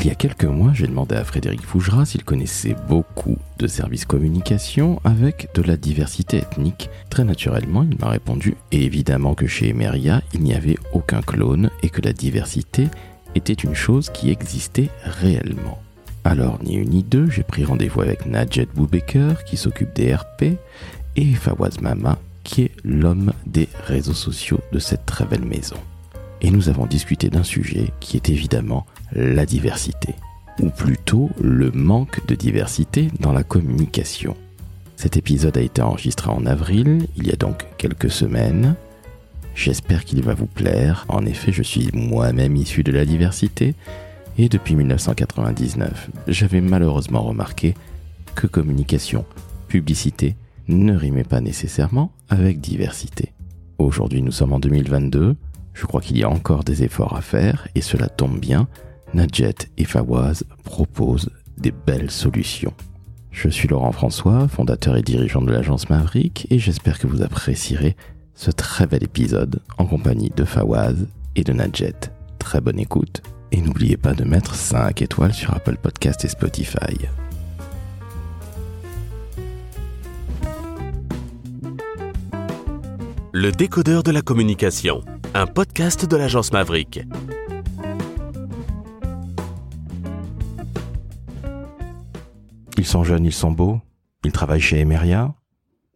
Il y a quelques mois, j'ai demandé à Frédéric Fougera s'il connaissait beaucoup de services communication avec de la diversité ethnique. Très naturellement, il m'a répondu évidemment que chez Emeria, il n'y avait aucun clone et que la diversité était une chose qui existait réellement. Alors, ni une ni deux, j'ai pris rendez-vous avec Najet Boubaker, qui s'occupe des RP, et Fawaz Mama, qui est l'homme des réseaux sociaux de cette très belle maison. Et nous avons discuté d'un sujet qui est évidemment la diversité, ou plutôt le manque de diversité dans la communication. Cet épisode a été enregistré en avril, il y a donc quelques semaines. J'espère qu'il va vous plaire. En effet, je suis moi-même issu de la diversité, et depuis 1999, j'avais malheureusement remarqué que communication, publicité, ne rimait pas nécessairement avec diversité. Aujourd'hui, nous sommes en 2022. Je crois qu'il y a encore des efforts à faire et cela tombe bien. Nadjet et Fawaz proposent des belles solutions. Je suis Laurent François, fondateur et dirigeant de l'agence Maverick et j'espère que vous apprécierez ce très bel épisode en compagnie de Fawaz et de Nadjet. Très bonne écoute et n'oubliez pas de mettre 5 étoiles sur Apple Podcast et Spotify. Le décodeur de la communication, un podcast de l'agence Maverick. Sont jeunes, ils sont beaux, ils travaillent chez Emeria.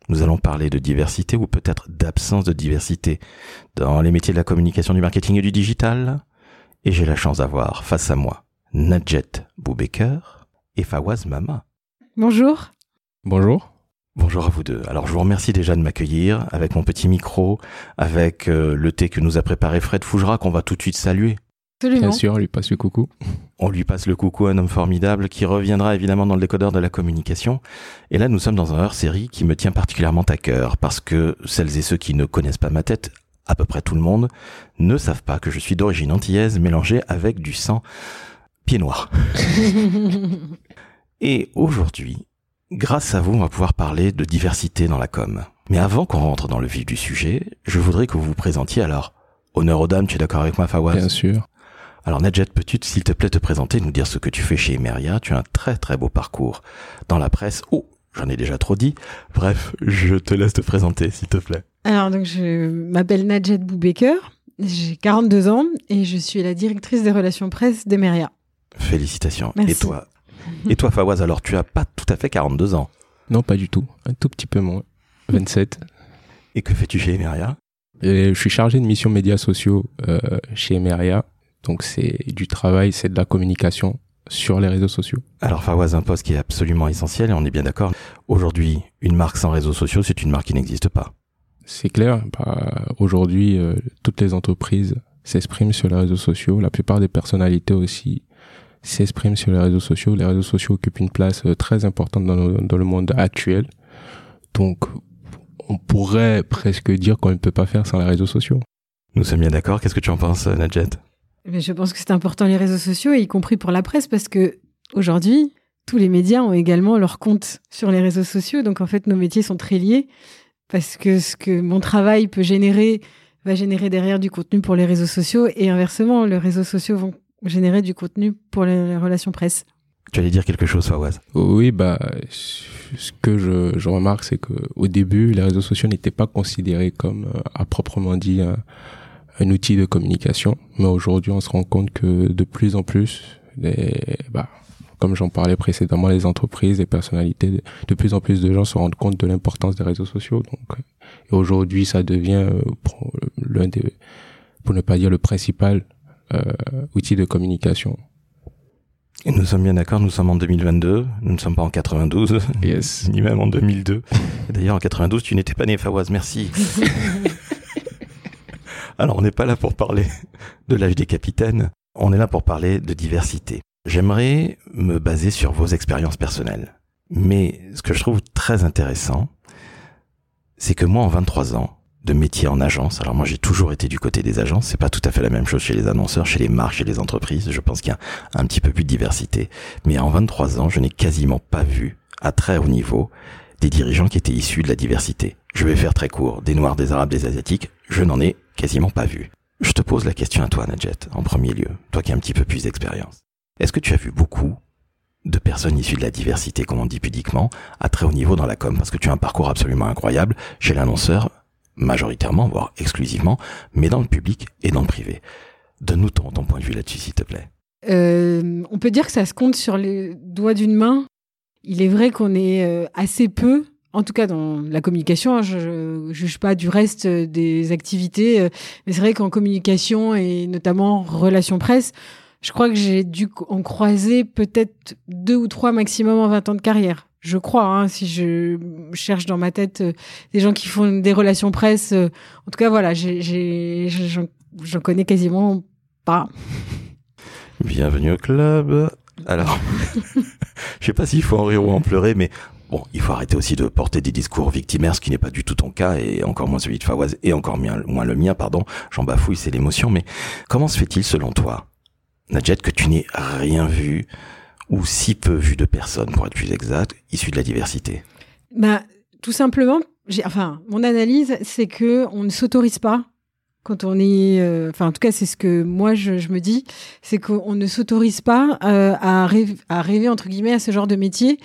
Nous allons parler de diversité ou peut-être d'absence de diversité dans les métiers de la communication, du marketing et du digital. Et j'ai la chance d'avoir face à moi Nadjet Boubaker et Fawaz Mama. Bonjour. Bonjour. Bonjour à vous deux. Alors je vous remercie déjà de m'accueillir avec mon petit micro, avec euh, le thé que nous a préparé Fred Fougera qu'on va tout de suite saluer. Absolument. Bien sûr, on lui passe le coucou. On lui passe le coucou, un homme formidable qui reviendra évidemment dans le décodeur de la communication. Et là, nous sommes dans un hors-série qui me tient particulièrement à cœur parce que celles et ceux qui ne connaissent pas ma tête, à peu près tout le monde, ne savent pas que je suis d'origine antillaise mélangée avec du sang pied noir. et aujourd'hui, grâce à vous, on va pouvoir parler de diversité dans la com. Mais avant qu'on rentre dans le vif du sujet, je voudrais que vous vous présentiez alors. Honneur aux dames, tu es d'accord avec moi, Fawaz? Bien sûr. Alors Nadjet, peux-tu s'il te plaît te présenter, nous dire ce que tu fais chez Emeria? Tu as un très très beau parcours dans la presse. Oh, j'en ai déjà trop dit. Bref, je te laisse te présenter s'il te plaît. Alors, donc, je m'appelle Nadjet Boubaker, j'ai 42 ans et je suis la directrice des relations presse d'Emeria. Félicitations. Merci. Et toi? Et toi Fawaz, alors tu as pas tout à fait 42 ans. Non, pas du tout. Un tout petit peu moins. 27. Et que fais-tu chez Emeria? Et je suis chargé de mission médias sociaux euh, chez Emeria. Donc c'est du travail, c'est de la communication sur les réseaux sociaux. Alors Fawaz, un poste qui est absolument essentiel et on est bien d'accord. Aujourd'hui, une marque sans réseaux sociaux, c'est une marque qui n'existe pas. C'est clair. Bah, Aujourd'hui, euh, toutes les entreprises s'expriment sur les réseaux sociaux. La plupart des personnalités aussi s'expriment sur les réseaux sociaux. Les réseaux sociaux occupent une place euh, très importante dans le, dans le monde actuel. Donc, on pourrait presque dire qu'on ne peut pas faire sans les réseaux sociaux. Nous sommes bien d'accord. Qu'est-ce que tu en penses, Nadjet Mais je pense que c'est important les réseaux sociaux, y compris pour la presse, parce que aujourd'hui, tous les médias ont également leur compte sur les réseaux sociaux. Donc, en fait, nos métiers sont très liés, parce que ce que mon travail peut générer va générer derrière du contenu pour les réseaux sociaux, et inversement, les réseaux sociaux vont générer du contenu pour les relations presse. Tu allais dire quelque chose, Fawaz Oui, bah, ce que je, je remarque, c'est que au début, les réseaux sociaux n'étaient pas considérés comme, euh, à proprement dit, un, un outil de communication. Mais aujourd'hui, on se rend compte que de plus en plus, les, bah, comme j'en parlais précédemment, les entreprises, les personnalités, de, plus en plus de gens se rendent compte de l'importance des réseaux sociaux. Donc, et aujourd'hui, ça devient euh, l'un des, pour ne pas dire le principal euh, outil de communication. Et nous sommes bien d'accord, nous sommes en 2022, nous ne sommes pas en 92, Yes. ni même en 2002. Et D'ailleurs, en 92, tu n'étais pas né, Fawaz, merci. Alors, on n'est pas là pour parler de l'âge des capitaines, on est là pour parler de diversité. J'aimerais me baser sur vos expériences personnelles. Mais ce que je trouve très intéressant, c'est que moi, en 23 ans de métier en agence, alors moi j'ai toujours été du côté des agences, c'est pas tout à fait la même chose chez les annonceurs, chez les marques, chez les entreprises, je pense qu'il y a un petit peu plus de diversité. Mais en 23 ans, je n'ai quasiment pas vu, à très haut niveau, des dirigeants qui étaient issus de la diversité. Je vais faire très court, des Noirs, des Arabes, des Asiatiques, je n'en ai quasiment pas vu. Je te pose la question à toi, Nadjet, en premier lieu, toi qui as un petit peu plus d'expérience. Est-ce que tu as vu beaucoup de personnes issues de la diversité, comme on dit pudiquement, à très haut niveau dans la com? Parce que tu as un parcours absolument incroyable chez l'annonceur, majoritairement, voire exclusivement, mais dans le public et dans le privé. Donne-nous ton, ton point de vue là-dessus, s'il te plaît. Euh, on peut dire que ça se compte sur les doigts d'une main. Il est vrai qu'on est euh, assez peu, en tout cas dans la communication. hein, je ne juge pas du reste euh, des activités, euh, mais c'est vrai qu'en communication et notamment relations presse, je crois que j'ai dû en croiser peut-être deux ou trois maximum en 20 ans de carrière. Je crois, hein, si je cherche dans ma tête euh, des gens qui font des relations presse. euh, en tout cas, voilà, j'en connais quasiment pas. Bienvenue au club. Alors, je sais pas s'il faut en rire ou en pleurer, mais bon, il faut arrêter aussi de porter des discours victimaires, ce qui n'est pas du tout ton cas, et encore moins celui de Fawaz, et encore moins, le mien, pardon. J'en bafouille, c'est l'émotion, mais comment se fait-il, selon toi, Nadjet, que tu n'aies rien vu, ou si peu vu de personnes, pour être plus exact, issues de la diversité? Bah, tout simplement, enfin, mon analyse, c'est que on ne s'autorise pas quand on est, euh, enfin, en tout cas, c'est ce que moi je, je me dis, c'est qu'on ne s'autorise pas euh, à, rêver, à rêver entre guillemets à ce genre de métiers,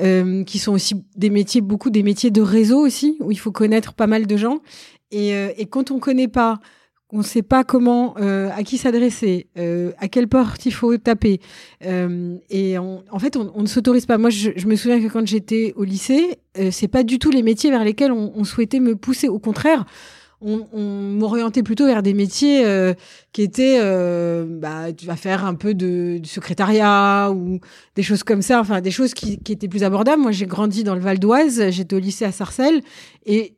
euh, qui sont aussi des métiers, beaucoup des métiers de réseau aussi, où il faut connaître pas mal de gens, et, euh, et quand on connaît pas on ne sait pas comment, euh, à qui s'adresser, euh, à quelle porte il faut taper. Et on- en fait, on, ne s'autorise pas. Moi, je, je me souviens que quand j'étais au lycée, c'est pas du tout les métiers vers lesquels on, on souhaitait me pousser. Au contraire, on, m'orientait plutôt vers des métiers euh, qui étaient, euh, bah, tu vas faire un peu de, secrétariat ou des choses comme ça. Enfin, des choses qui, qui étaient plus abordables. Moi, j'ai grandi dans le Val d'Oise. J'étais au lycée à Sarcelles et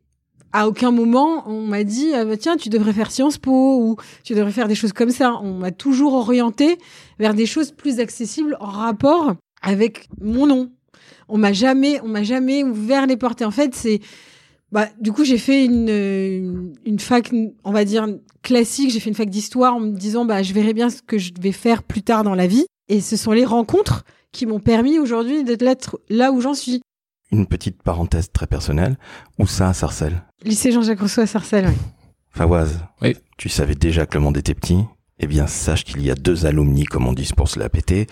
à aucun moment on m'a dit ah bah tiens tu devrais faire Sciences Po ou tu devrais faire des choses comme ça. On m'a toujours orienté vers des choses plus accessibles en rapport avec mon nom. On m'a jamais on m'a jamais ouvert les portes. Et en fait c'est bah, du coup, j'ai fait une, une, une fac, on va dire, classique. J'ai fait une fac d'histoire en me disant, bah, je verrai bien ce que je vais faire plus tard dans la vie. Et ce sont les rencontres qui m'ont permis aujourd'hui d'être là, là où j'en suis. Une petite parenthèse très personnelle, où ça à Sarcelles? Lycée Jean-Jacques Rousseau à Sarcelles, oui. Fawaz, Oui. tu savais déjà que le monde était petit? Eh bien, sache qu'il y a deux alumni, comme on dit pour se la péter,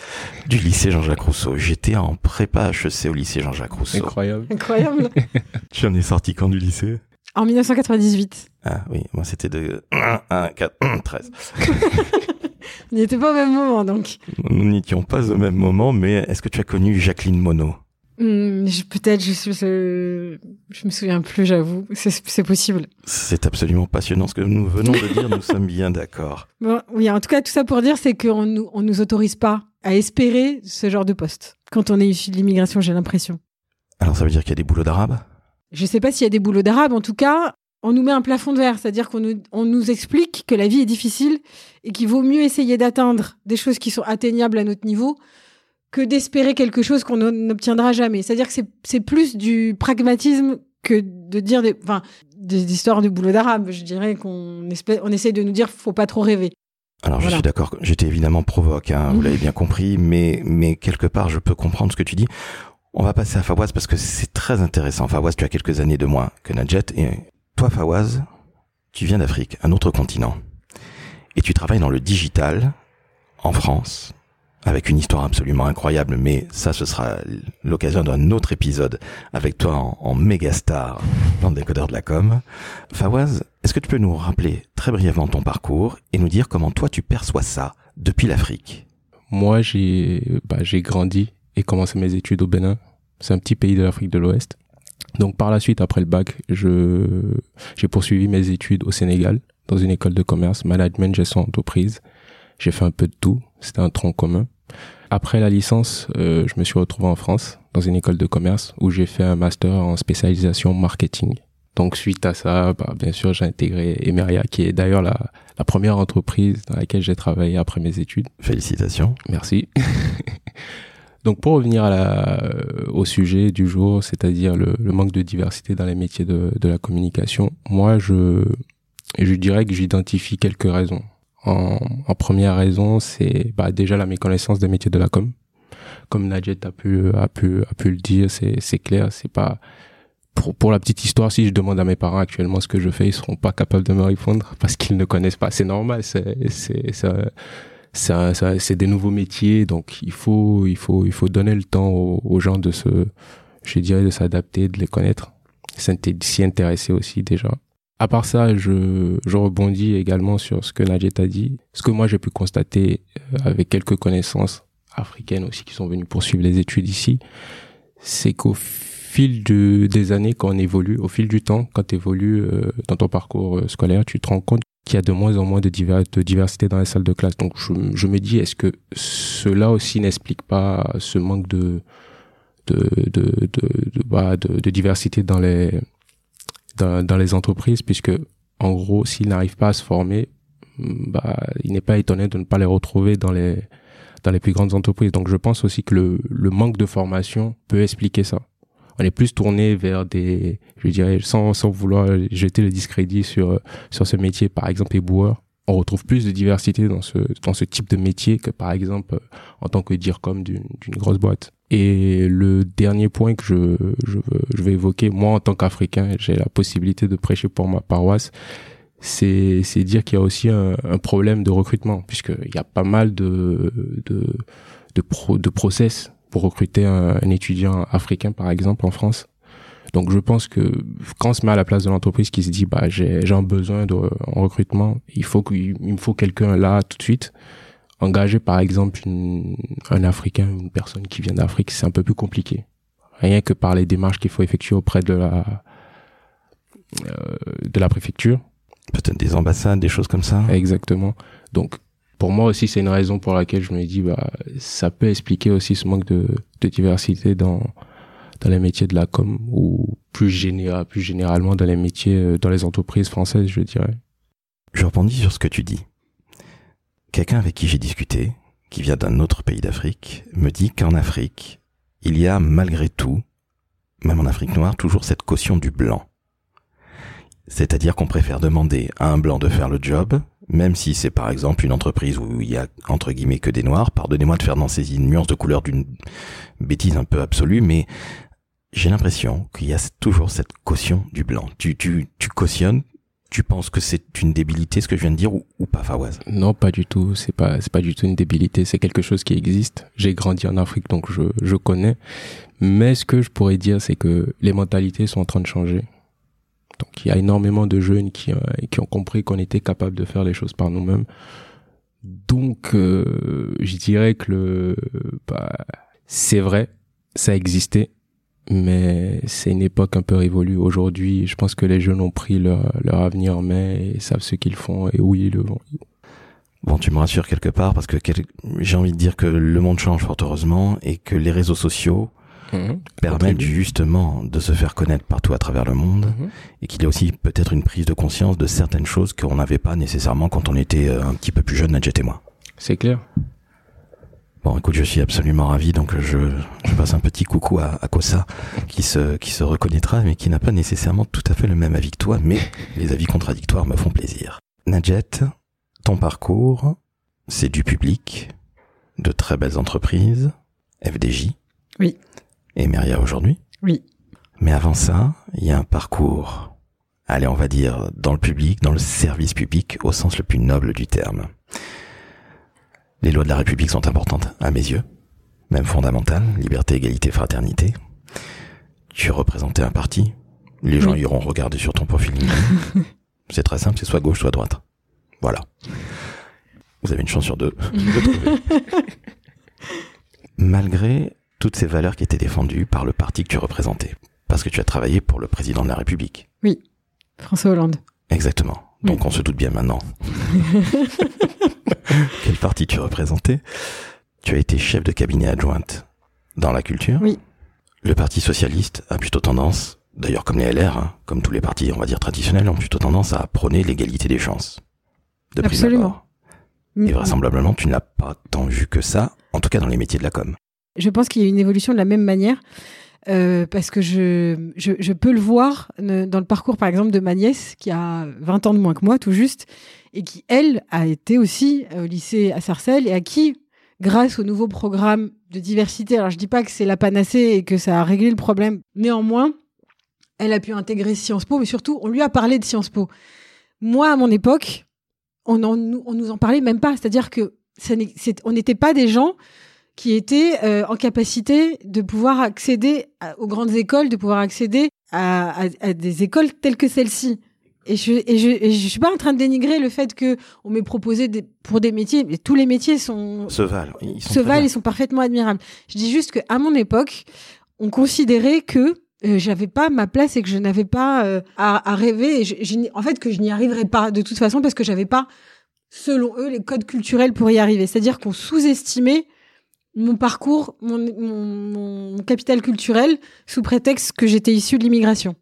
du lycée Jean-Jacques Rousseau. J'étais en prépa HEC au lycée Jean-Jacques Rousseau. Incroyable. Incroyable. Tu en es sorti quand du lycée? En 1998. Ah oui, moi c'était de 1, 1, 4, 13. On n'y était pas au même moment, donc. Nous n'étions pas au même moment, mais est-ce que tu as connu Jacqueline Monod? Hmm, Peut-être, je, je, je me souviens plus, j'avoue. C'est c'est possible. C'est absolument passionnant ce que nous venons de dire, nous sommes bien d'accord. Bon, oui, en tout cas, tout ça pour dire, c'est qu'on nous, on nous autorise pas à espérer ce genre de poste. Quand on est issu de l'immigration, j'ai l'impression. Alors ça veut dire qu'il y a des boulots d'arabe? Je sais pas s'il y a des boulots d'arabe. En tout cas, on nous met un plafond de verre. C'est-à-dire qu'on nous, on nous explique que la vie est difficile et qu'il vaut mieux essayer d'atteindre des choses qui sont atteignables à notre niveau que d'espérer quelque chose qu'on n'obtiendra jamais. C'est-à-dire que c'est- plus du pragmatisme que de dire des, enfin, des histoires du boulot d'arabe. Je dirais qu'on on essaye de nous dire faut pas trop rêver. Alors je suis d'accord, j'étais évidemment provoque, hein, vous l'avez bien compris, mais, mais quelque part je peux comprendre ce que tu dis. On va passer à Fawaz parce que c'est très intéressant. Fawaz, tu as quelques années de moins que Nadjet. Et toi, Fawaz, tu viens d'Afrique, un autre continent. Et tu travailles dans le digital en France, avec une histoire absolument incroyable, mais ça, ce sera l'occasion d'un autre épisode avec toi en, en méga star dans le décodeur de la com. Fawaz, est-ce que tu peux nous rappeler très brièvement ton parcours et nous dire comment toi tu perçois ça depuis l'Afrique? Moi, j'ai bah, j'ai grandi et commencé mes études au Bénin. C'est un petit pays de l'Afrique de l'Ouest. Donc par la suite, après le bac, je j'ai poursuivi mes études au Sénégal dans une école de commerce, management, gestion d'entreprise. J'ai fait un peu de tout. C'était un tronc commun. Après la licence, euh, je me suis retrouvé en France dans une école de commerce où j'ai fait un master en spécialisation marketing. Donc suite à ça, bah, bien sûr, j'ai intégré Emeria, qui est d'ailleurs la, la première entreprise dans laquelle j'ai travaillé après mes études. Félicitations. Merci. Donc pour revenir à la, euh, au sujet du jour, c'est-à-dire le, le manque de diversité dans les métiers de, de la communication, moi je, je dirais que j'identifie quelques raisons. En, en première raison, c'est bah, déjà la méconnaissance des métiers de la com. Comme Nadjet a pu, a pu, a pu le dire, c'est, c'est clair, c'est pas, pour, pour la petite histoire, si je demande à mes parents actuellement ce que je fais, ils seront pas capables de me répondre parce qu'ils ne connaissent pas. C'est normal, c'est, c'est, c'est, c'est des nouveaux métiers, donc il faut, il faut, il faut donner le temps aux, gens de se, je dirais, de s'adapter, de les connaître, s'y intéresser aussi déjà. À part ça, je, je rebondis également sur ce que Najet a dit. Ce que moi j'ai pu constater euh, avec quelques connaissances africaines aussi qui sont venues poursuivre les études ici, c'est qu'au fil de, des années, quand on évolue, au fil du temps, quand tu évolues euh, dans ton parcours euh, scolaire, tu te rends compte qu'il y a de moins en moins de, diversité dans les salles de classe. Donc je, me dis, est-ce que cela aussi n'explique pas ce manque de de de bah, de diversité dans les dans, dans, les entreprises, puisque en gros, s'ils n'arrivent pas à se former, bah, il n'est pas étonné de ne pas les retrouver dans les dans les plus grandes entreprises. Donc je pense aussi que le, le manque de formation peut expliquer ça on est plus tourné vers des, je dirais, sans, sans vouloir jeter le discrédit sur, sur ce métier, par exemple, éboueur. On retrouve plus de diversité dans ce, dans ce type de métier que, par exemple, en tant que dire comme d'une grosse boîte. Et le dernier point que je, je, je vais évoquer, moi, en tant qu'Africain, j'ai la possibilité de prêcher pour ma paroisse, c'est dire qu'il y a aussi un, un problème de recrutement, puisqu'il y a pas mal de, de, de, pro, de process pour recruter un, étudiant africain, par exemple, en France. Donc je pense que quand on se met à la place de l'entreprise qui se dit bah j'ai un besoin de en recrutement, il faut qu'il me faut quelqu'un là tout de suite. Engager par exemple un Africain, une personne qui vient d'Afrique, c'est un peu plus compliqué. Rien que par les démarches qu'il faut effectuer auprès de la euh, de la préfecture. Peut-être des ambassades, des choses comme ça. Exactement. Donc pour moi aussi, c'est une raison pour laquelle je me dis, bah, ça peut expliquer aussi ce manque de, de diversité dans, dans les métiers de la com ou plus, général, plus généralement dans les métiers, euh, dans les entreprises françaises, je dirais. Je rebondis sur ce que tu dis. Quelqu'un avec qui j'ai discuté, qui vient d'un autre pays d'Afrique, me dit qu'en Afrique, il y a malgré tout, même en Afrique noire, toujours cette caution du blanc. C'est-à-dire qu'on préfère demander à un blanc de faire le job même si c'est par exemple une entreprise où il y a entre guillemets que des noirs, pardonnez-moi de faire dans ces nuances de couleur d'une bêtise un peu absolue, mais j'ai l'impression qu'il y a toujours cette caution du blanc. Tu, tu, tu cautionnes, tu penses que c'est une débilité ce que je viens de dire ou, ou pas Fawaz Non, pas du tout. C'est pas c'est pas du tout une débilité. C'est quelque chose qui existe. J'ai grandi en Afrique donc je je connais. Mais ce que je pourrais dire c'est que les mentalités sont en train de changer. Donc il y a énormément de jeunes qui, euh, qui ont compris qu'on était capable de faire les choses par nous-mêmes. Donc euh, je dirais que le bah, c'est vrai, ça existait, mais c'est une époque un peu révolue. Aujourd'hui, je pense que les jeunes ont pris leur, leur avenir en main et savent ce qu'ils font et où ils le vont. Bon, tu me rassures quelque part parce que j'ai envie de dire que le monde change fort heureusement et que les réseaux sociaux Mhm. permettent justement de se faire connaître partout à travers le monde mhm. et qu'il y a aussi peut-être une prise de conscience de certaines choses qu'on n'avait pas nécessairement quand on était euh, un petit peu plus jeune, Nadjet et moi. C'est clair. Bon, écoute, je suis absolument ravi, donc je, je passe un petit coucou à, à Kosa, qui se, qui se reconnaîtra, mais qui n'a pas nécessairement tout à fait le même avis que toi, mais les avis contradictoires me font plaisir. Nadjet, ton parcours, c'est du public, de très belles entreprises, FDJ. Oui et Meria aujourd'hui. Oui. Mais avant ça, il y a un parcours, allez, on va dire, dans le public, dans le service public, au sens le plus noble du terme. Les lois de la République sont importantes, à mes yeux, même fondamentales, liberté, égalité, fraternité. Tu représentais un parti, les gens iront regarder sur ton profil c'est très simple, c'est soit gauche, soit droite. Voilà. Vous avez une chance sur deux. Malgré toutes ces valeurs qui étaient défendues par le parti que tu représentais. Parce que tu as travaillé pour le président de la République. Oui, François Hollande. Exactement. Donc on se doute bien maintenant. Quel parti tu représentais? Tu as été chef de cabinet adjointe dans la culture? Oui. Le Parti socialiste a plutôt tendance, d'ailleurs comme les LR, hein, comme tous les partis, on va dire traditionnels, ont plutôt tendance à prôner l'égalité des chances. De Absolument. Et vraisemblablement, tu n'as pas tant vu que ça, en tout cas dans les métiers de la com. Je pense qu'il y a une évolution de la même manière. Euh, parce que je, je, je, peux le voir dans le parcours, par exemple, de ma nièce, qui a 20 ans de moins que moi, tout juste, et qui, elle, a été aussi au lycée à Sarcelles, et à qui, grâce au nouveau programme de diversité, alors je dis pas que c'est la panacée et que ça a réglé le problème, néanmoins, elle a pu intégrer Sciences Po, mais surtout, on lui a parlé de Sciences Po. Moi, à mon époque, on, en, on nous en parlait même pas, c'est-à-dire que on n'était pas des gens qui étaient euh, en capacité de pouvoir accéder aux grandes écoles, de pouvoir accéder à- à des écoles telles que celle-ci. Et je, et je, et je suis pas en train de dénigrer le fait que on m'ait proposé des, pour des métiers, mais tous les métiers sont Se valent. Ils sont se valent, ils sont parfaitement admirables. Je dis juste qu'à mon époque, on considérait que euh, j'avais pas ma place et que je n'avais pas euh, à, à rêver. Et je- je n'y- en fait, que je n'y arriverais pas de toute façon parce que j'avais pas, selon eux, les codes culturels pour y arriver. C'est-à-dire qu'on sous-estimait mon parcours, mon, mon, mon capital culturel sous prétexte que j'étais issue de l'immigration.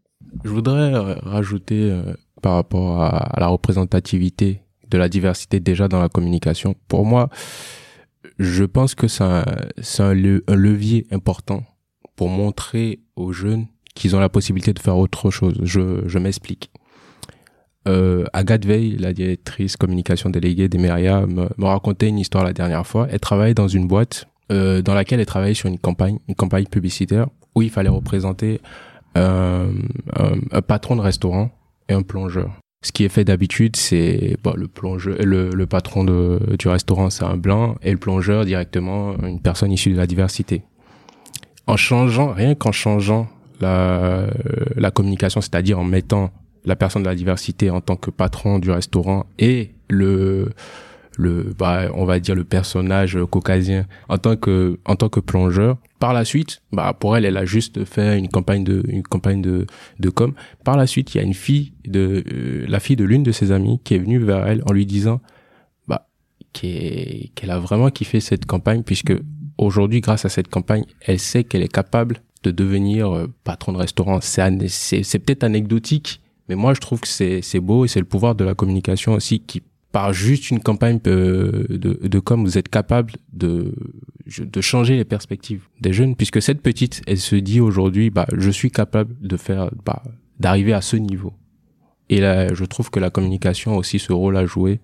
Je voudrais euh, rajouter euh, par rapport à, la représentativité de la diversité déjà dans la communication. Pour moi, je pense que c'est un, levier important pour montrer aux jeunes qu'ils ont la possibilité de faire autre chose. Je, m'explique. Euh, Agathe Veil, la directrice communication déléguée d'Emeria, me, me racontait une histoire la dernière fois. Elle travaillait dans une boîte euh, dans laquelle elle travaillait sur une campagne, une campagne publicitaire où il fallait représenter un patron de restaurant et un plongeur. Ce qui est fait d'habitude, c'est bon, le plongeur, le, le patron de, du restaurant, c'est un blanc, et le plongeur directement une personne issue de la diversité. En changeant, rien qu'en changeant la, la communication, c'est-à-dire en mettant la personne de la diversité en tant que patron du restaurant et le le bah on va dire le personnage caucasien en tant que en tant que plongeur. Par la suite bah pour elle elle a juste fait une campagne de une campagne de de com. Par la suite il y a une fille de euh, la fille de l'une de ses amies qui est venue vers elle en lui disant bah qu'elle a vraiment kiffé cette campagne puisque aujourd'hui grâce à cette campagne elle sait qu'elle est capable de devenir euh, patron de restaurant. C'est c'est peut-être anecdotique mais moi je trouve que c'est c'est beau et c'est le pouvoir de la communication aussi qui par juste une campagne euh, de, de com, vous êtes capable de, de changer les perspectives des jeunes, puisque cette petite, elle se dit aujourd'hui, bah, je suis capable de faire, bah, d'arriver à ce niveau. Et là, je trouve que la communication a aussi ce rôle à jouer,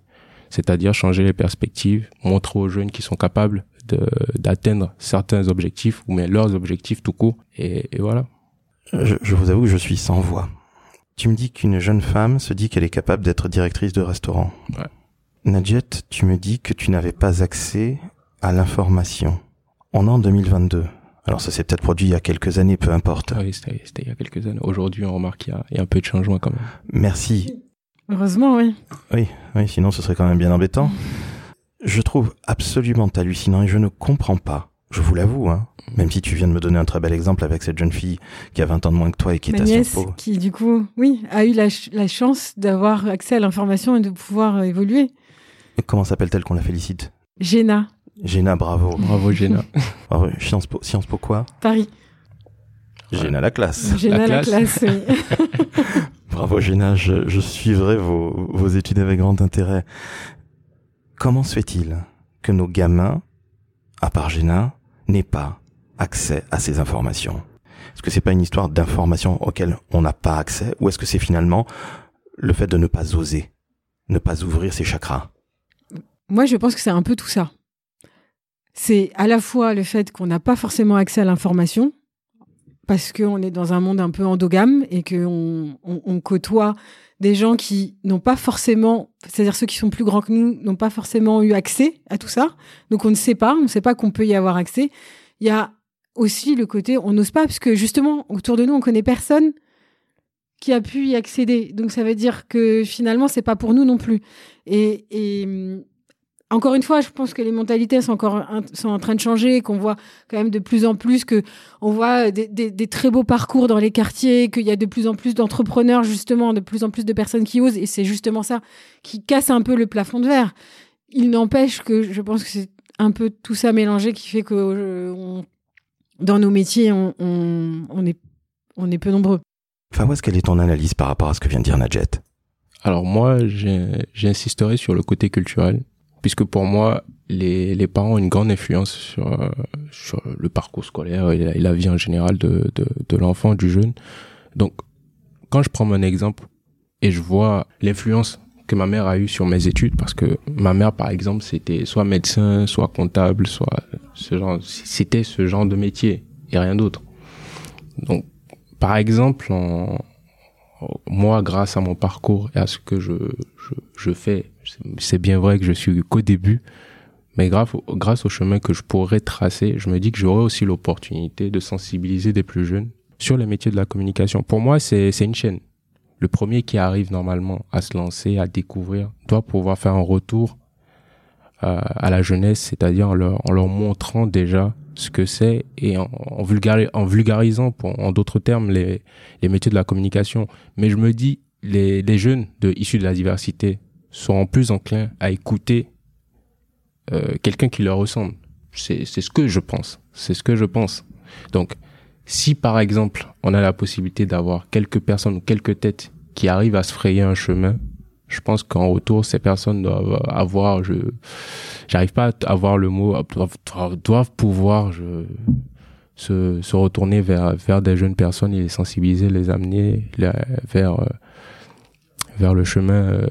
c'est-à-dire changer les perspectives, montrer aux jeunes qu'ils sont capables de, d'atteindre certains objectifs, ou même leurs objectifs tout court, et, et voilà. Je, je vous avoue que je suis sans voix. Tu me dis qu'une jeune femme se dit qu'elle est capable d'être directrice de restaurant. Ouais. Nadjet, tu me dis que tu n'avais pas accès à l'information. On est en 2022. Alors ça s'est peut-être produit il y a quelques années, peu importe. Oui, c'était, il y a quelques années. Aujourd'hui, on remarque qu'il y a, il y a un peu de changement quand même. Merci. Heureusement, oui. Oui, oui, sinon ce serait quand même bien embêtant. Je trouve absolument hallucinant et je ne comprends pas. Je vous l'avoue, hein. Même si tu viens de me donner un très bel exemple avec cette jeune fille qui a 20 ans de moins que toi et qui est à nièce, Sciences Po. qui du coup, oui, a eu la, ch- la chance d'avoir accès à l'information et de pouvoir euh, évoluer. Comment s'appelle-t-elle qu'on la félicite Géna, Géna, bravo. Bravo, Géna. bravo. Sciences Po, Sciences Po quoi Paris. Géna la classe. Géna, la classe. classe, oui. Bravo Géna, je, je suivrai vos, vos études avec grand intérêt. Comment se fait-il que nos gamins, à part Géna, n'aient pas accès à ces informations? Est-ce que c'est pas une histoire d'informations auxquelles on n'a pas accès? Ou est-ce que c'est finalement le fait de ne pas oser, ne pas ouvrir ses chakras? Moi, je pense que c'est un peu tout ça. C'est à la fois le fait qu'on n'a pas forcément accès à l'information, parce qu'on est dans un monde un peu endogame et qu'on on, côtoie des gens qui n'ont pas forcément, c'est-à-dire ceux qui sont plus grands que nous, n'ont pas forcément eu accès à tout ça. Donc on ne sait pas, on ne sait pas qu'on peut y avoir accès. Il y a aussi le côté, on n'ose pas, parce que justement, autour de nous, on connaît personne qui a pu y accéder. Donc ça veut dire que finalement, c'est pas pour nous non plus. Et, et encore une fois, je pense que les mentalités sont encore un- sont en train de changer, qu'on voit quand même de plus en plus que on voit des, des- des très beaux parcours dans les quartiers, qu'il y a de plus en plus d'entrepreneurs justement, de plus en plus de personnes qui osent, et c'est justement ça qui casse un peu le plafond de verre. Il n'empêche que je pense que c'est un peu tout ça mélangé qui fait que euh, on- dans nos métiers, on, on, on est on est peu nombreux. Fawaz, quelle est ton analyse par rapport à ce que vient de dire Nadjet Alors moi, j'insisterai sur le côté culturel, puisque pour moi, les, les parents ont une grande influence sur, euh, sur le parcours scolaire et la, vie en général de, de, l'enfant, du jeune. Donc, quand je prends mon exemple et je vois l'influence que ma mère a eue sur mes études, parce que ma mère, par exemple, c'était soit médecin, soit comptable, soit ce genre, c'était ce genre de métier et rien d'autre. Donc, par exemple, moi, grâce à mon parcours et à ce que je, je fais, c'est- bien vrai que je suis qu'au début, Mais grâce, au- chemin que je pourrais tracer, je me dis que j'aurai aussi l'opportunité de sensibiliser des plus jeunes sur les métiers de la communication. Pour moi, c'est une chaîne. Le premier qui arrive normalement à se lancer, à découvrir, doit pouvoir faire un retour euh, à la jeunesse, c'est-à-dire en leur, montrant déjà ce que c'est et en, en, vulgari- en vulgarisant, en d'autres termes, les, les métiers de la communication. Mais je me dis, les, les jeunes de, issus de la diversité seront plus enclins à écouter euh, quelqu'un qui leur ressemble. C'est ce que je pense. C'est ce que je pense. Donc, si par exemple, on a la possibilité d'avoir quelques personnes ou quelques têtes qui arrivent à se frayer un chemin, je pense qu'en retour, ces personnes doivent avoir, je, j'arrive pas à avoir le mot, doivent, doivent pouvoir, je, se, se retourner vers, vers des jeunes personnes et les sensibiliser, les amener vers, euh, vers le chemin euh,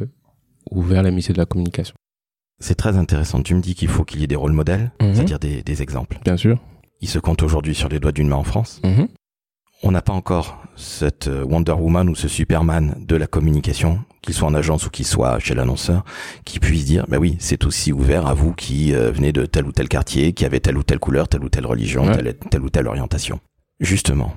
ou vers les métiers de la communication. C'est très intéressant. Tu me dis qu'il faut qu'il y ait des rôles modèles, Mhm. c'est-à-dire des, des exemples. Bien sûr. Ils se comptent aujourd'hui sur les doigts d'une main en France. Mhm. On n'a pas encore cette euh, Wonder Woman ou ce Superman de la communication, qu'il soit en agence ou qu'il soit chez l'annonceur, qui puisse dire, bah oui, c'est aussi ouvert à vous qui euh, venez de tel ou tel quartier, qui avez telle ou telle couleur, telle ou telle religion, Ouais. telle, telle ou telle orientation. Justement,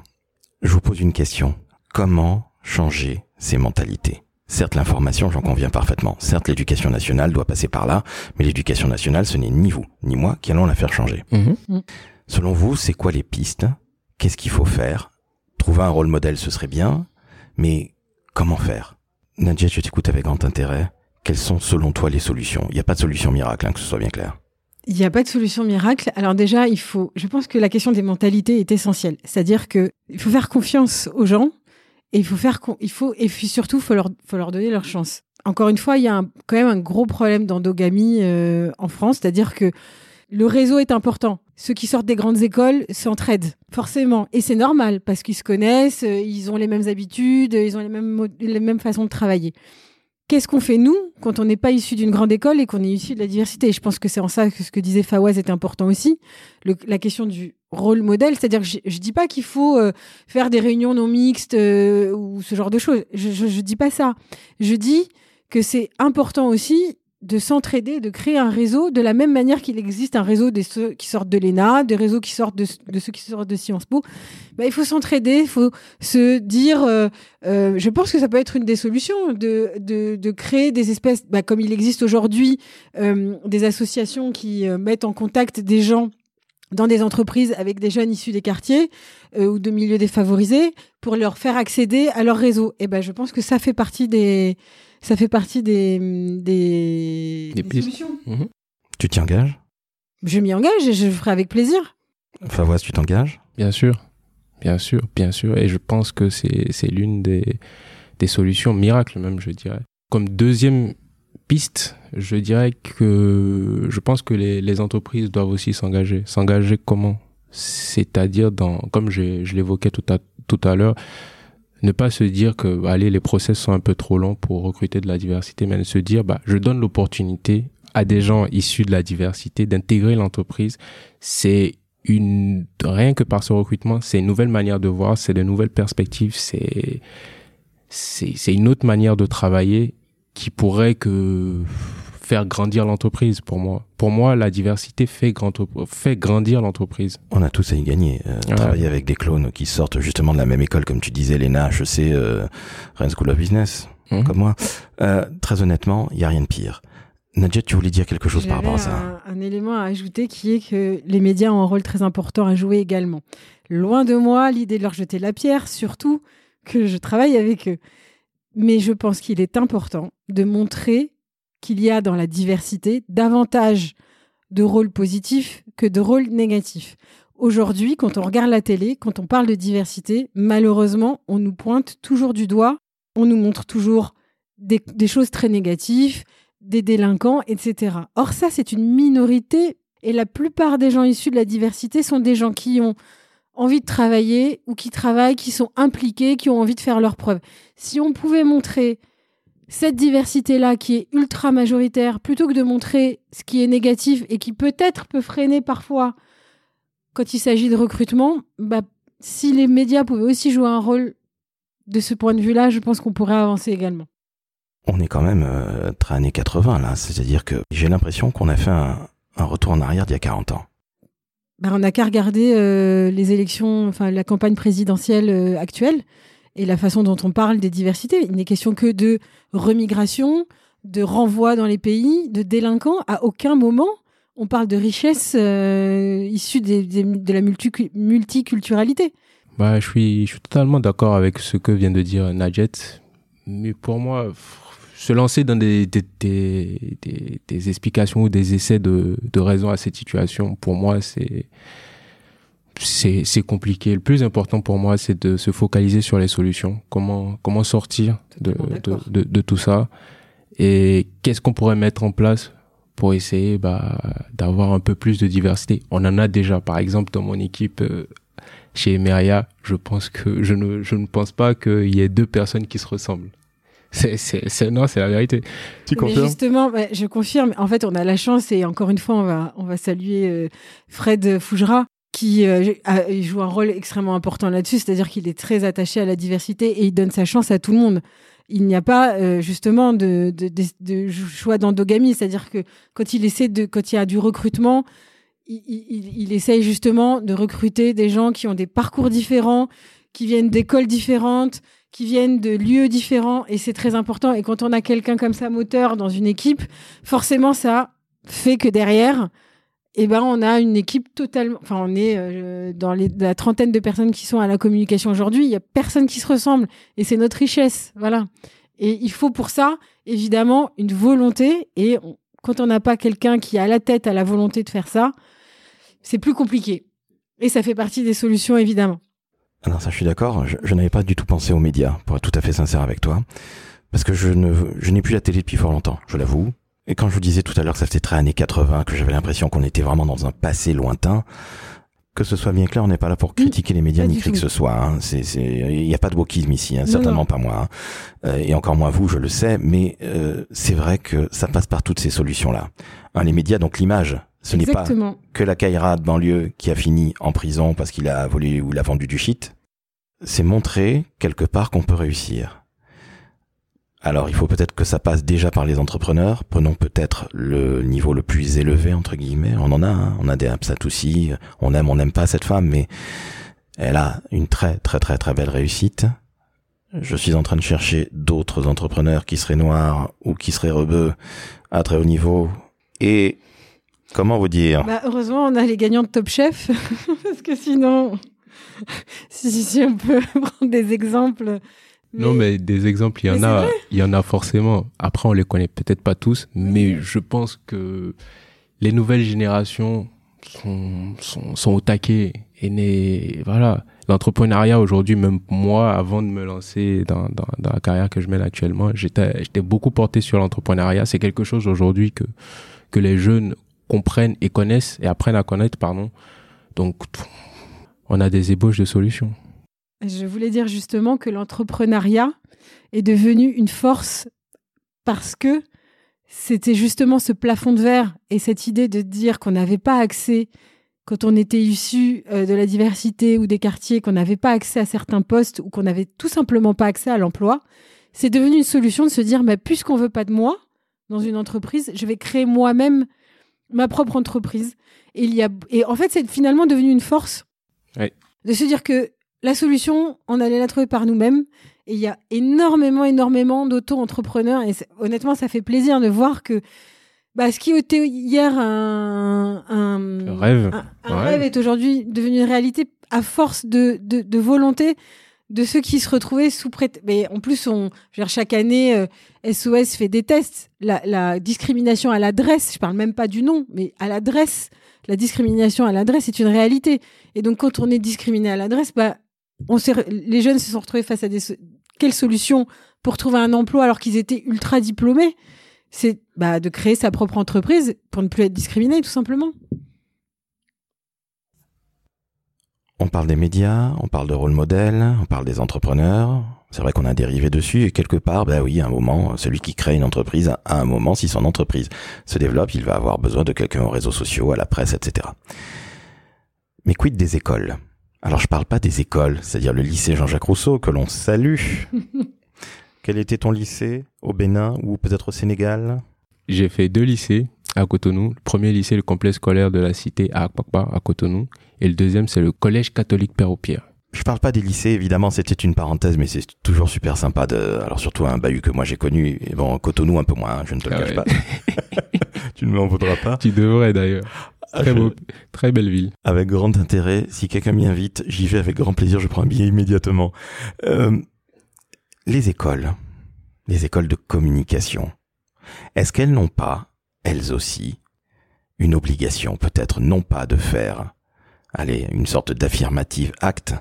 je vous pose une question. Comment changer ces mentalités? Certes, l'information, j'en conviens parfaitement. Certes, l'éducation nationale doit passer par là, mais l'éducation nationale, ce n'est ni vous, ni moi qui allons la faire changer. Mhm. Selon vous, c'est quoi les pistes? Qu'est-ce qu'il faut faire? Trouver un rôle modèle, ce serait bien, mais comment faire? Nadia, je t'écoute avec grand intérêt. Quelles sont selon toi les solutions? Il n'y a pas de solution miracle, hein, que ce soit bien clair. Il n'y a pas de solution miracle. Alors déjà, il faut. Je pense que la question des mentalités est essentielle. C'est-à-dire que il faut faire confiance aux gens et il faut faire. Il faut et puis surtout, faut leur faut leur donner leur chance. Encore une fois, il y a un- quand même un gros problème d'endogamie euh, en France, c'est-à-dire que le réseau est important. Ceux qui sortent des grandes écoles s'entraident, forcément. Et c'est normal, parce qu'ils se connaissent, euh, ils ont les mêmes habitudes, ils ont les mêmes, les mêmes façons de travailler. Qu'est-ce qu'on fait, nous, quand on n'est pas issu d'une grande école et qu'on est issu de la diversité? Et Je pense que c'est en ça que ce que disait Fawaz est important aussi. Le- la question du rôle modèle, c'est-à-dire que je, je dis pas qu'il faut euh, faire des réunions non mixtes euh, ou ce genre de choses. Je, je dis pas ça. Je dis que c'est important aussi de s'entraider, de créer un réseau de la même manière qu'il existe un réseau des ceux qui sortent de l'ENA, des réseaux qui sortent de, de ceux qui sortent de Sciences Po. Bah, il faut s'entraider, il faut se dire, euh, euh, je pense que ça peut être une des solutions de, de, de créer des espèces, bah, comme il existe aujourd'hui, euh, des associations qui euh, mettent en contact des gens dans des entreprises avec des jeunes issus des quartiers euh, ou de milieux défavorisés pour leur faire accéder à leur réseau. Et ben, je pense que ça fait partie des, ça fait partie des, des, Des solutions. Mhm. Tu t'y engages? Je m'y engage et je le ferai avec plaisir. Favoise, tu t'engages? Bien sûr, bien sûr, bien sûr. Et je pense que c'est c'est l'une des, des solutions miracles même, je dirais. Comme deuxième piste, je dirais que je pense que les, les entreprises doivent aussi s'engager. S'engager comment? C'est-à-dire dans, comme j'ai- je l'évoquais tout à, tout à l'heure, ne pas se dire que bah, allez les process sont un peu trop longs pour recruter de la diversité, mais se dire bah je donne l'opportunité à des gens issus de la diversité d'intégrer l'entreprise. C'est une rien que par ce recrutement, c'est une nouvelle manière de voir, c'est de nouvelles perspectives, c'est c'est une autre manière de travailler qui pourrait que faire grandir l'entreprise pour moi. Pour moi, la diversité fait grand fait grandir l'entreprise. On a tous à y gagner. Euh, Ouais. Travailler avec des clones qui sortent justement de la même école, comme tu disais, l'ENA, HEC, euh, Rennes School of Business, Mhm. comme moi. Euh, très honnêtement, il n'y a rien de pire. Nadjet, tu voulais dire quelque chose par rapport à ça? Un, un élément à ajouter qui est que les médias ont un rôle très important à jouer également. Loin de moi l'idée de leur jeter la pierre, surtout que je travaille avec eux. Mais je pense qu'il est important de montrer qu'il y a dans la diversité davantage de rôles positifs que de rôles négatifs. Aujourd'hui, quand on regarde la télé, quand on parle de diversité, malheureusement, on nous pointe toujours du doigt, on nous montre toujours des, choses très négatives, des délinquants, etc. Or, ça, c'est une minorité et la plupart des gens issus de la diversité sont des gens qui ont envie de travailler ou qui travaillent, qui sont impliqués, qui ont envie de faire leurs preuves. Si on pouvait montrer cette diversité-là qui est ultra majoritaire, plutôt que de montrer ce qui est négatif et qui peut-être peut freiner parfois quand il s'agit de recrutement, bah, si les médias pouvaient aussi jouer un rôle de ce point de vue-là, je pense qu'on pourrait avancer également. On est quand même euh, très années 80 là, c'est-à-dire que j'ai l'impression qu'on a fait un, un retour en arrière d'il y a 40 ans ben, On n'a qu'à regarder euh, les élections, enfin la campagne présidentielle euh, actuelle et la façon dont on parle des diversités. Il n'est question que de remigration, de renvoi dans les pays, de délinquants. À aucun moment, on parle de richesse euh, issue de la multiculturalité. Bah, je, suis, je suis totalement d'accord avec ce que vient de dire Najet. Mais pour moi, se lancer dans des, des, des, des, explications ou des essais de, de raison à cette situation, pour moi, c'est c'est compliqué. Le plus important pour moi, c'est de se focaliser sur les solutions. Comment comment sortir de, de, de, tout ça et qu'est-ce qu'on pourrait mettre en place pour essayer bah, d'avoir un peu plus de diversité? On en a déjà, par exemple, dans mon équipe euh, chez Emeria, je pense que je ne je ne pense pas qu'il y ait deux personnes qui se ressemblent. C'est, c'est, non, c'est la vérité. Tu confirmes? Justement, je confirme. En fait, on a la chance et encore une fois, on va, on va saluer euh, Fred Fougera qui euh, joue un rôle extrêmement important là-dessus, c'est-à-dire qu'il est très attaché à la diversité et il donne sa chance à tout le monde. Il n'y a pas euh, justement de, de, de, de choix d'endogamie, c'est-à-dire que quand il essaie de, quand il y a du recrutement, il, il, il essaye justement de recruter des gens qui ont des parcours différents, qui viennent d'écoles différentes, qui viennent de lieux différents et c'est très important. Et quand on a quelqu'un comme ça moteur dans une équipe, forcément ça fait que derrière, eh ben on a une équipe totalement. Enfin, on est euh, dans la trentaine de personnes qui sont à la communication aujourd'hui. Il y a personne qui se ressemble et c'est notre richesse, voilà. Et il faut pour ça évidemment une volonté et quand on n'a pas quelqu'un qui a la tête à la volonté de faire ça, c'est plus compliqué. Et ça fait partie des solutions évidemment. Alors ça, je suis d'accord. Je, n'avais pas du tout pensé aux médias, pour être tout à fait sincère avec toi, parce que je ne, je n'ai plus la télé depuis fort longtemps. Je l'avoue. Et quand je vous disais tout à l'heure que ça faisait très années 80, que j'avais l'impression qu'on était vraiment dans un passé lointain, que ce soit bien clair, on n'est pas là pour critiquer les médias ni qui que ce soit. Hein. C'est, c'est, il n'y a pas de wokisme ici, hein, certainement pas moi, hein. euh, et encore moins vous, je le sais. Mais euh, c'est vrai que ça passe par toutes ces solutions-là. Hein, les médias, donc l'image, ce n'est pas que la Kaira de banlieue qui a fini en prison parce qu'il a volé ou l'a vendu du shit. C'est montrer quelque part qu'on peut réussir. Alors il faut peut-être que ça passe déjà par les entrepreneurs. Prenons peut-être le niveau le plus élevé entre guillemets. On en a, hein. on a des aussi. On aime, on n'aime pas cette femme, mais elle a une très très très très belle réussite. Je suis en train de chercher d'autres entrepreneurs qui seraient noirs ou qui seraient rebeux à très haut niveau. Et comment vous dire bah, Heureusement, on a les gagnants de Top Chef, parce que sinon, si, si on peut prendre des exemples non, mais des exemples, il y en a, il y en a forcément. Après, on les connaît peut-être pas tous, mais je pense que les nouvelles générations sont, sont, sont au taquet et né, voilà. L'entrepreneuriat aujourd'hui, même moi, avant de me lancer dans, dans, dans la carrière que je mène actuellement, j'étais, j'étais beaucoup porté sur l'entrepreneuriat. C'est quelque chose aujourd'hui que, que les jeunes comprennent et connaissent et apprennent à connaître, pardon. Donc, on a des ébauches de solutions. Je voulais dire justement que l'entrepreneuriat est devenu une force parce que c'était justement ce plafond de verre et cette idée de dire qu'on n'avait pas accès, quand on était issu euh, de la diversité ou des quartiers, qu'on n'avait pas accès à certains postes ou qu'on n'avait tout simplement pas accès à l'emploi, c'est devenu une solution de se dire, mais puisqu'on veut pas de moi dans une entreprise, je vais créer moi-même ma propre entreprise. Et, il y a... et en fait, c'est finalement devenu une force de se dire que la solution, on allait la trouver par nous-mêmes. Et il y a énormément, énormément d'auto-entrepreneurs. Et honnêtement, ça fait plaisir de voir que bah, ce qui était hier un, un, rêve, un, rêve est aujourd'hui devenu une réalité à force de, de, de, volonté de ceux qui se retrouvaient sous prête. Mais en plus, on, chaque année, SOS euh, fait des tests. La, discrimination à l'adresse, je parle même pas du nom, mais à l'adresse, la discrimination à l'adresse est une réalité. Et donc, quand on est discriminé à l'adresse, bah, les jeunes se sont retrouvés face à des quelle solution pour trouver un emploi alors qu'ils étaient ultra diplômés? C'est bah, de créer sa propre entreprise pour ne plus être discriminé, tout simplement. On parle des médias, on parle de rôle modèle, on parle des entrepreneurs. C'est vrai qu'on a dérivé dessus et quelque part, bah oui, à un moment, celui qui crée une entreprise, à un moment, si son entreprise se développe, il va avoir besoin de quelqu'un aux réseaux sociaux, à la presse, etc. Mais quid des écoles? Alors je parle pas des écoles, c'est-à-dire le lycée Jean-Jacques Rousseau que l'on salue. Quel était ton lycée? Au Bénin ou peut-être au Sénégal? J'ai fait deux lycées. À Cotonou. Le premier lycée, le complexe scolaire de la cité à Akpakpa, à Cotonou. Et le deuxième, c'est le collège catholique Père au Pierre. Je parle pas des lycées, évidemment, c'était une parenthèse, mais c'est toujours super sympa de, alors surtout un bahut que moi j'ai connu, et bon, Cotonou un peu moins, hein, je ne te le Ah cache ouais. pas. tu ne m'en voudras pas. Tu devrais d'ailleurs. Ah, Très je- beau, très belle ville. Avec grand intérêt. Si quelqu'un m'y invite, j'y vais avec grand plaisir. Je prends un billet immédiatement. Euh, les écoles, les écoles de communication, est-ce qu'elles n'ont pas, elles aussi, une obligation, peut-être non pas de faire, allez, une sorte d'affirmative acte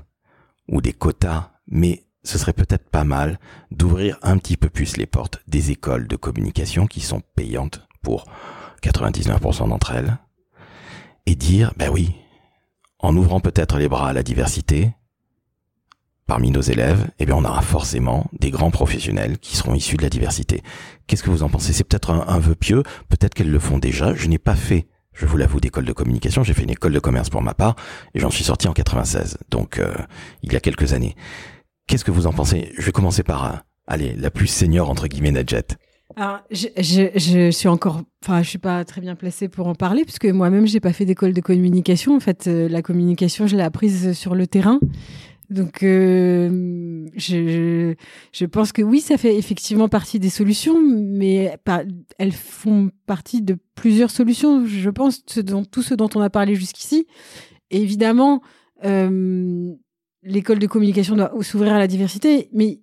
ou des quotas, mais ce serait peut-être pas mal d'ouvrir un petit peu plus les portes des écoles de communication qui sont payantes pour 99% d'entre elles et dire, ben oui, en ouvrant peut-être les bras à la diversité, parmi nos élèves, eh bien, on aura forcément des grands professionnels qui seront issus de la diversité. Qu'est-ce que vous en pensez? C'est peut-être un, vœu pieux, peut-être qu'elles le font déjà. Je n'ai pas fait, je vous l'avoue, d'école de communication. J'ai fait une école de commerce pour ma part, et j'en suis sorti en 96, donc euh, il y a quelques années. Qu'est-ce que vous en pensez? Je vais commencer par, euh, allez, la plus senior entre guillemets, Nadjet. Je, je, je suis encore, enfin, je suis pas très bien placée pour en parler puisque moi-même j'ai pas fait d'école de communication. En fait, euh, la communication, je l'ai apprise sur le terrain. Donc, euh, je, je, pense que oui, ça fait effectivement partie des solutions, mais elles font partie de plusieurs solutions. Je pense tout ce dont on a parlé jusqu'ici. Évidemment, euh, l'école de communication doit s'ouvrir à la diversité, mais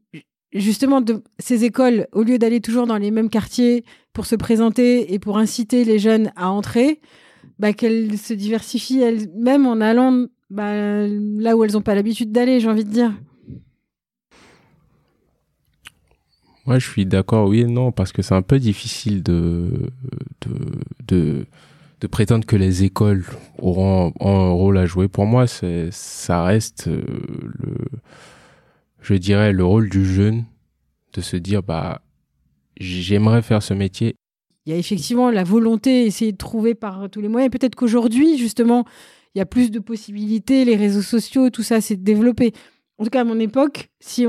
justement, de, ces écoles, au lieu d'aller toujours dans les mêmes quartiers pour se présenter et pour inciter les jeunes à entrer, bah, qu'elles se diversifient elles-mêmes en allant bah, là où elles n'ont pas l'habitude d'aller, j'ai envie de dire. Moi, je suis d'accord, oui et non, parce que c'est un peu difficile de, de, de, de prétendre que les écoles auront, un rôle à jouer. Pour moi, c'est, ça reste euh, le, je dirais, le rôle du jeune de se dire, bah, j'aimerais faire ce métier. Il y a effectivement la volonté, essayer de trouver par tous les moyens. Peut-être qu'aujourd'hui, justement, il y a plus de possibilités, les réseaux sociaux, tout ça s'est développé. En tout cas, à mon époque, si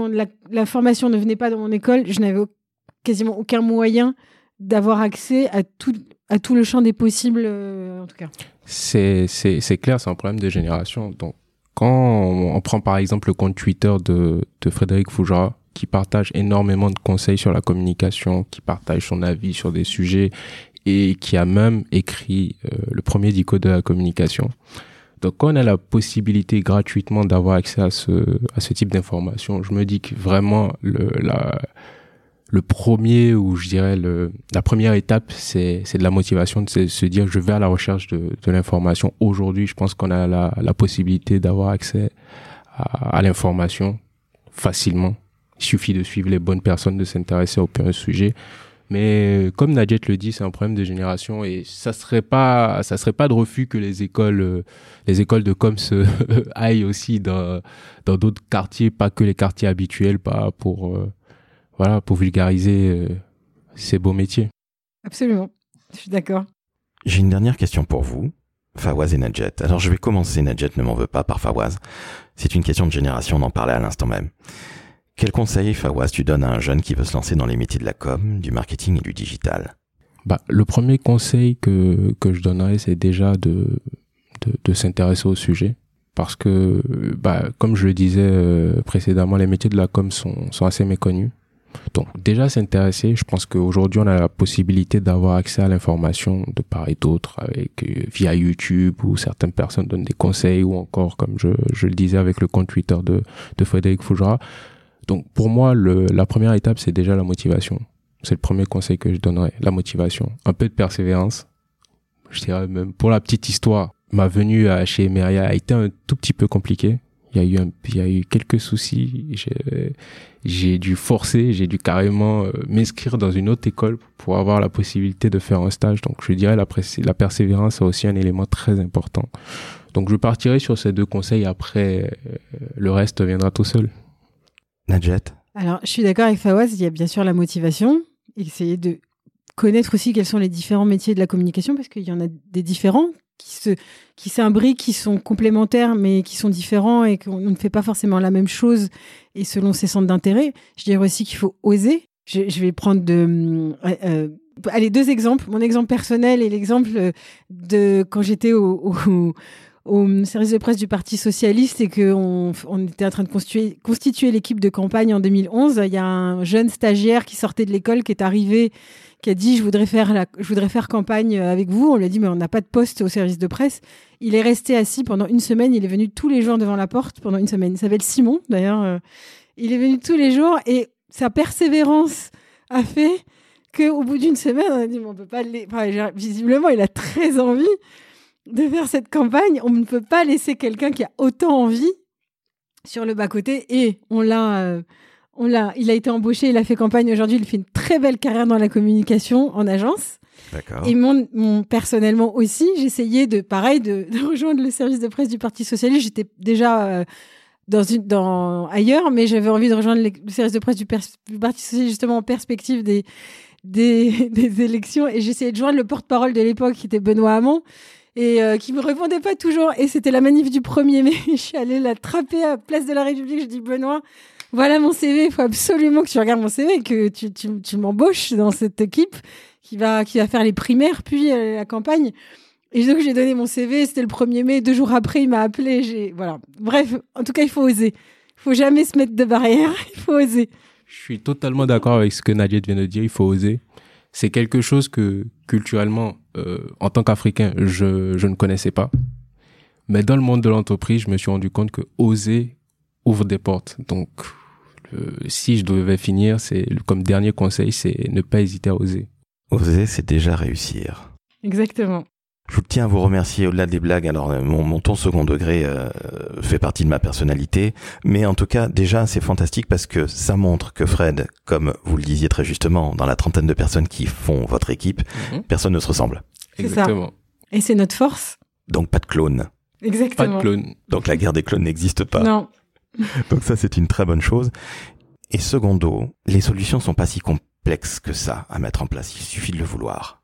la, formation ne venait pas dans mon école, je n'avais quasiment aucun moyen d'avoir accès à tout, le champ des possibles, euh, en tout cas. C'est, clair, c'est un problème de génération. Donc, quand on, prend par exemple le compte Twitter de, de Frédéric Fougera, qui partage énormément de conseils sur la communication, qui partage son avis sur des sujets et qui a même écrit euh, le premier dico de la communication. Donc, quand on a la possibilité gratuitement d'avoir accès à ce, à ce type d'informations, je me dis que vraiment le, la, le premier ou je dirais le, la première étape, c'est, c'est de la motivation, de se, dire je vais à la recherche de, de l'information. Aujourd'hui, je pense qu'on a la, la possibilité d'avoir accès à, à l'information facilement. Il suffit de suivre les bonnes personnes, de s'intéresser au premier sujet. Mais euh, comme Nadjet le dit, c'est un problème de génération et ça serait pas, ça serait pas de refus que les écoles, euh, les écoles de com se aillent aussi dans dans d'autres quartiers, pas que les quartiers habituels, pas pour euh, voilà, pour vulgariser euh, ces beaux métiers. Absolument. Je suis d'accord. J'ai une dernière question pour vous, Fawaz et Nadjet. Alors je vais commencer, Nadjet ne m'en veut pas par Fawaz. C'est une question de génération, on en parlait à l'instant même. Quel conseil, Fawaz, tu donnes à un jeune qui veut se lancer dans les métiers de la com, du marketing et du digital? Bah, le premier conseil que, que je donnerais, c'est déjà de, de, de s'intéresser au sujet. Parce que, bah, comme je le disais euh, précédemment, les métiers de la com sont, sont assez méconnus. Donc, déjà s'intéresser, je pense qu'aujourd'hui, on a la possibilité d'avoir accès à l'information de part et d'autre, avec, euh, via YouTube, où certaines personnes donnent des conseils, ou encore, comme je, je le disais, avec le compte Twitter de, de Frédéric Fougera. Donc, pour moi, le, la première étape, c'est déjà la motivation. C'est le premier conseil que je donnerais, la motivation. Un peu de persévérance. Je dirais même, pour la petite histoire, ma venue à, chez Emeria a été un tout petit peu compliquée. Il y a eu, un, il y a eu quelques soucis. J'ai, dû forcer, j'ai dû carrément euh, m'inscrire dans une autre école pour avoir la possibilité de faire un stage. Donc, je dirais la, la persévérance est aussi un élément très important. Donc, je partirai sur ces deux conseils. Après, euh, le reste viendra tout seul. Nadjet Alors, je suis d'accord avec Fawaz, il y a bien sûr la motivation, essayer de connaître aussi quels sont les différents métiers de la communication, parce qu'il y en a des différents qui se qui s'imbriquent, qui sont complémentaires, mais qui sont différents et qu'on ne fait pas forcément la même chose et selon ses centres d'intérêt. Je dirais aussi qu'il faut oser. Je, vais prendre de, euh, euh, Allez, deux exemples. Mon exemple personnel et l'exemple de quand j'étais au, au, service de presse du Parti Socialiste et qu'on on était en train de constituer, l'équipe de campagne en 2011. Il y a un jeune stagiaire qui sortait de l'école qui est arrivé qui a dit je voudrais faire je voudrais faire campagne avec vous. On lui a dit mais on n'a pas de poste au service de presse. Il est resté assis pendant une semaine. Il est venu tous les jours devant la porte pendant une semaine. Il s'appelle Simon d'ailleurs. Euh, il est venu tous les jours et sa persévérance a fait qu'au bout d'une semaine, on a dit, on peut pas visiblement, il a très envie de faire cette campagne. On ne peut pas laisser quelqu'un qui a autant envie sur le bas-côté. Et on l'a, euh, on l'a, il a été embauché, il a fait campagne. Aujourd'hui, il fait une très belle carrière dans la communication en agence. Et mon, mon, personnellement aussi, j'essayais de, pareil, de, rejoindre le service de presse du Parti socialiste. J'étais déjà euh, dans une, dans ailleurs, mais j'avais envie de rejoindre le service de presse du, du Parti socialiste justement en perspective des, des, des élections. Et j'essayais de joindre le porte-parole de l'époque, qui était Benoît Hamon et euh, qui me répondait pas toujours. Et c'était la manif du 1er mai. je suis allée l'attraper à Place de la République. Je dis Benoît, voilà mon CV. Il faut absolument que tu regardes mon CV que tu, m'embauches dans cette équipe qui va, qui va faire les primaires puis euh, la campagne. Et donc j'ai donné mon CV. C'était le 1er mai. Deux jours après, il m'a appelé. Voilà. Bref, en tout cas, il faut oser. Il faut jamais se mettre de barrière. Il faut oser. Je suis totalement d'accord avec ce que Nadia vient de dire. Il faut oser. C'est quelque chose que culturellement, en tant qu'Africain, je, je ne connaissais pas. Mais dans le monde de l'entreprise, je me suis rendu compte que oser ouvre des portes. Donc, si je devais finir, c'est comme dernier conseil, c'est ne pas hésiter à oser. Oser, c'est déjà réussir. Exactement. Je tiens à vous remercier au-delà des blagues. Alors euh, mon, mon ton second degré euh, fait partie de ma personnalité, mais en tout cas déjà c'est fantastique parce que ça montre que Fred, comme vous le disiez très justement, dans la trentaine de personnes qui font votre équipe, mhm. personne ne se ressemble. Exactement. Et c'est notre force. Donc pas de clone. Exactement. Pas de clone. Donc la guerre des clones n'existe pas. Non. Donc ça c'est une très bonne chose. Et secondo, les solutions sont pas si complexes que ça à mettre en place. Il suffit de le vouloir.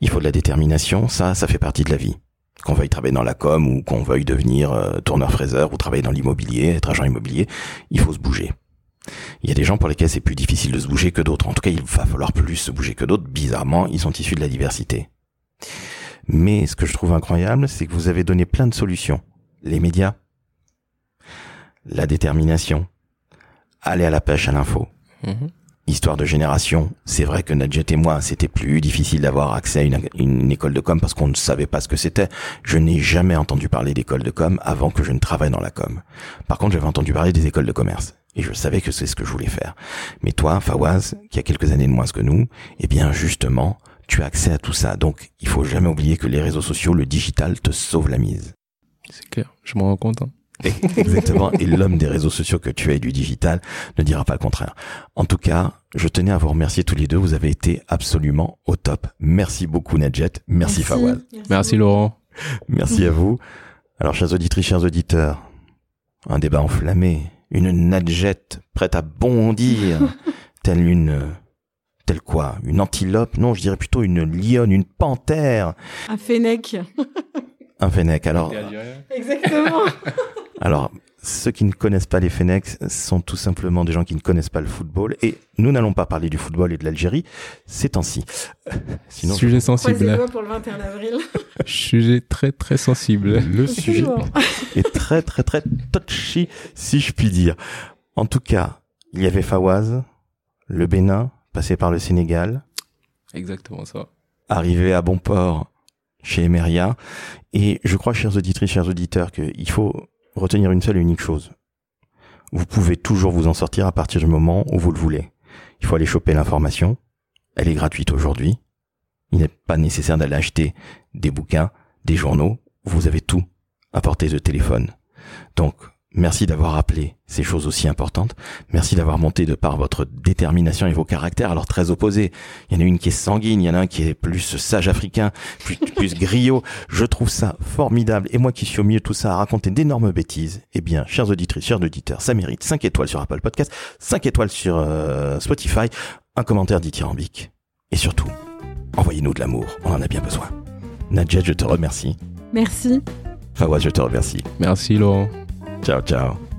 Il faut de la détermination, ça, ça fait partie de la vie. Qu'on veuille travailler dans la com ou qu'on veuille devenir euh, tourneur-fraiseur ou travailler dans l'immobilier, être agent immobilier, il faut se bouger. Il y a des gens pour lesquels c'est plus difficile de se bouger que d'autres. En tout cas, il va falloir plus se bouger que d'autres. Bizarrement, ils sont issus de la diversité. Mais ce que je trouve incroyable, c'est que vous avez donné plein de solutions. Les médias, la détermination, aller à la pêche à l'info, mhm histoire de génération. C'est vrai que Nadjet et moi, c'était plus difficile d'avoir accès à une, école de com parce qu'on ne savait pas ce que c'était. Je n'ai jamais entendu parler d'école de com avant que je ne travaille dans la com. Par contre, j'avais entendu parler des écoles de commerce. Et je savais que c'est ce que je voulais faire. Mais toi, Fawaz, qui a quelques années de moins que nous, eh bien, justement, tu as accès à tout ça. Donc, il faut jamais oublier que les réseaux sociaux, le digital, te sauve la mise. C'est clair. Je m'en rends compte. Hein. Exactement. Et l'homme des réseaux sociaux que tu es du digital ne dira pas le contraire. En tout cas, je tenais à vous remercier tous les deux. Vous avez été absolument au top. Merci beaucoup, Nadjet. Merci, Fawad. Merci, Laurent. Merci à vous. Alors, chers auditrices, chers auditeurs, un débat enflammé, une Nadjet prête à bondir, telle une, telle quoi? Une antilope? Non, je dirais plutôt une lionne, une panthère. Un fennec. un fennec. Alors, exactement. alors, ceux qui ne connaissent pas les Fennecs sont tout simplement des gens qui ne connaissent pas le football. Et nous n'allons pas parler du football et de l'Algérie ces temps-ci. Sinon, sujet sensible. pour le 21 avril. sujet très très sensible. Le sujet est très très très touchy, si je puis dire. En tout cas, il y avait Fawaz, le Bénin, passé par le Sénégal. Exactement ça. Arrivé à bon port chez Emeria. Et je crois, chers auditrices, chers auditeurs, qu'il faut retenir une seule et unique chose. Vous pouvez toujours vous en sortir à partir du moment où vous le voulez. Il faut aller choper l'information. Elle est gratuite aujourd'hui. Il n'est pas nécessaire d'aller acheter des bouquins, des journaux. Vous avez tout à portée de téléphone. Donc, Merci d'avoir appelé ces choses aussi importantes. Merci d'avoir monté de par votre détermination et vos caractères alors très opposés. Il y en a une qui est sanguine, il y en a un qui est plus sage africain, plus, plus griot. Je trouve ça formidable. Et moi qui suis au milieu de tout ça à raconter d'énormes bêtises, eh bien, chers auditrices, chers auditeurs, ça mérite 5 étoiles sur Apple Podcast, 5 étoiles sur euh, Spotify, un commentaire dithyrambique. Et surtout, envoyez-nous de l'amour, on en a bien besoin. Nadjet, je te remercie. Merci. Fawaz, je te remercie. Merci Laurent. Ciao, ciao.